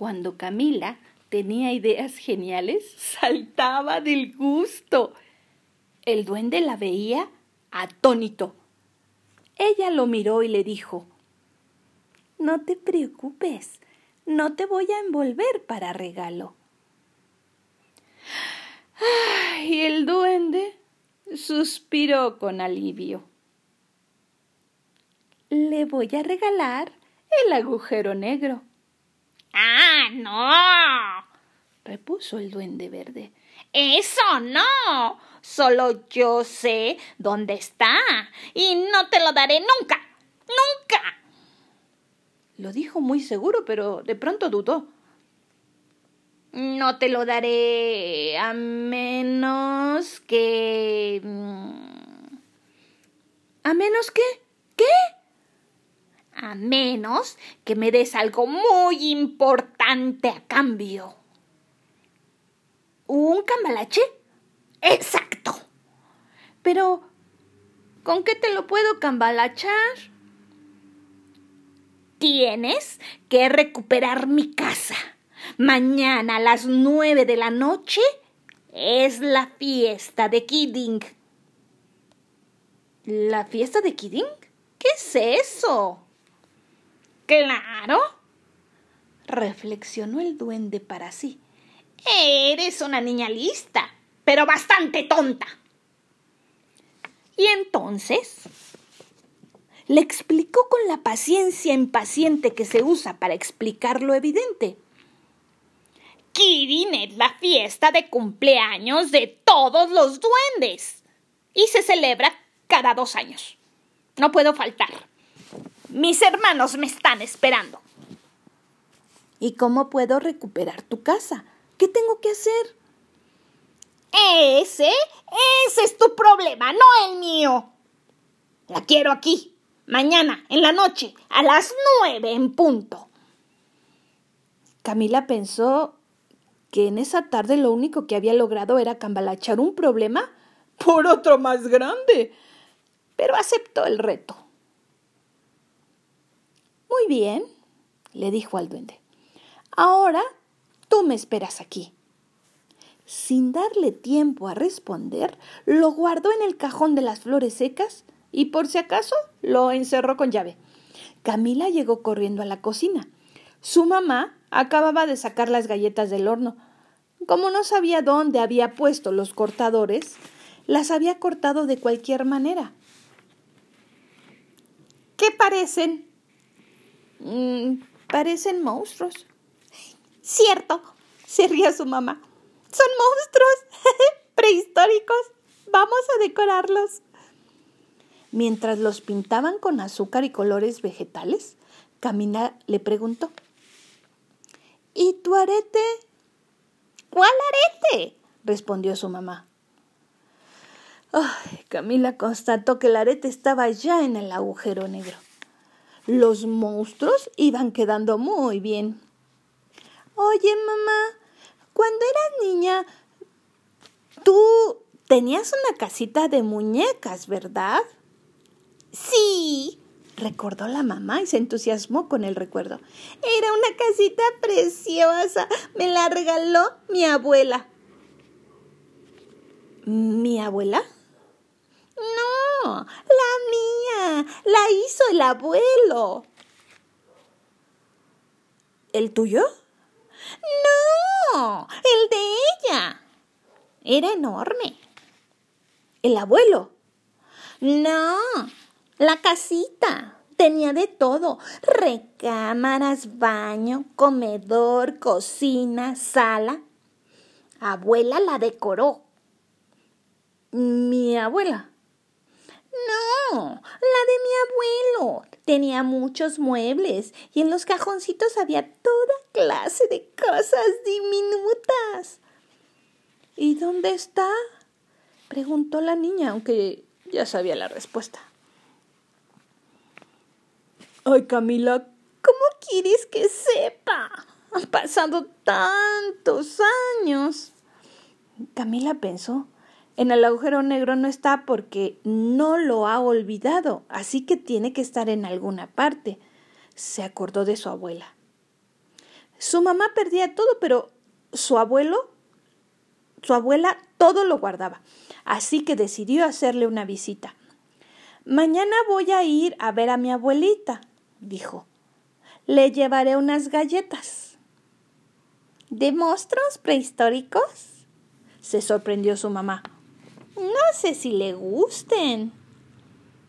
Cuando Camila tenía ideas geniales, saltaba del gusto. El duende la veía atónito. Ella lo miró y le dijo No te preocupes, no te voy a envolver para regalo. Y el duende suspiró con alivio. Le voy a regalar el agujero negro. ¡Ah, no! repuso el duende verde. Eso no. Solo yo sé dónde está y no te lo daré nunca. Nunca. Lo dijo muy seguro, pero de pronto dudó. No te lo daré a menos que... Mm, ¿A menos que? ¿Qué? A menos que me des algo muy importante a cambio. ¿Un cambalache? Exacto. Pero, ¿con qué te lo puedo cambalachar? Tienes que recuperar mi casa. Mañana a las nueve de la noche es la fiesta de Kidding. ¿La fiesta de Kidding? ¿Qué es eso? Claro, reflexionó el duende para sí. Eres una niña lista, pero bastante tonta. Y entonces le explicó con la paciencia impaciente que se usa para explicar lo evidente. Kirin es la fiesta de cumpleaños de todos los duendes y se celebra cada dos años. No puedo faltar. Mis hermanos me están esperando. ¿Y cómo puedo recuperar tu casa? ¿Qué tengo que hacer? Ese, ese es tu problema, no el mío. La quiero aquí, mañana, en la noche, a las nueve en punto. Camila pensó que en esa tarde lo único que había logrado era cambalachar un problema por otro más grande, pero aceptó el reto. Muy bien, le dijo al duende. Ahora tú me esperas aquí. Sin darle tiempo a responder, lo guardó en el cajón de las flores secas y por si acaso lo encerró con llave. Camila llegó corriendo a la cocina. Su mamá acababa de sacar las galletas del horno. Como no sabía dónde había puesto los cortadores, las había cortado de cualquier manera. ¿Qué parecen? Mm, parecen monstruos. Cierto, se ría su mamá. Son monstruos prehistóricos. Vamos a decorarlos. Mientras los pintaban con azúcar y colores vegetales, Camila le preguntó ¿Y tu arete? ¿Cuál arete? respondió su mamá. Camila constató que el arete estaba ya en el agujero negro. Los monstruos iban quedando muy bien. Oye, mamá, cuando eras niña, tú tenías una casita de muñecas, ¿verdad? Sí, recordó la mamá y se entusiasmó con el recuerdo. Era una casita preciosa. Me la regaló mi abuela. ¿Mi abuela? No, la hizo el abuelo. ¿El tuyo? No, el de ella. Era enorme. ¿El abuelo? No, la casita. Tenía de todo. Recámaras, baño, comedor, cocina, sala. Abuela la decoró. ¿Mi abuela? No, la de mi abuelo. Tenía muchos muebles y en los cajoncitos había toda clase de cosas diminutas. ¿Y dónde está? preguntó la niña, aunque ya sabía la respuesta. Ay, Camila, ¿cómo quieres que sepa? Han pasado tantos años. Camila pensó en el agujero negro no está porque no lo ha olvidado, así que tiene que estar en alguna parte. Se acordó de su abuela. Su mamá perdía todo, pero su abuelo, su abuela, todo lo guardaba. Así que decidió hacerle una visita. Mañana voy a ir a ver a mi abuelita, dijo. Le llevaré unas galletas. ¿De monstruos prehistóricos? se sorprendió su mamá. No sé si le gusten.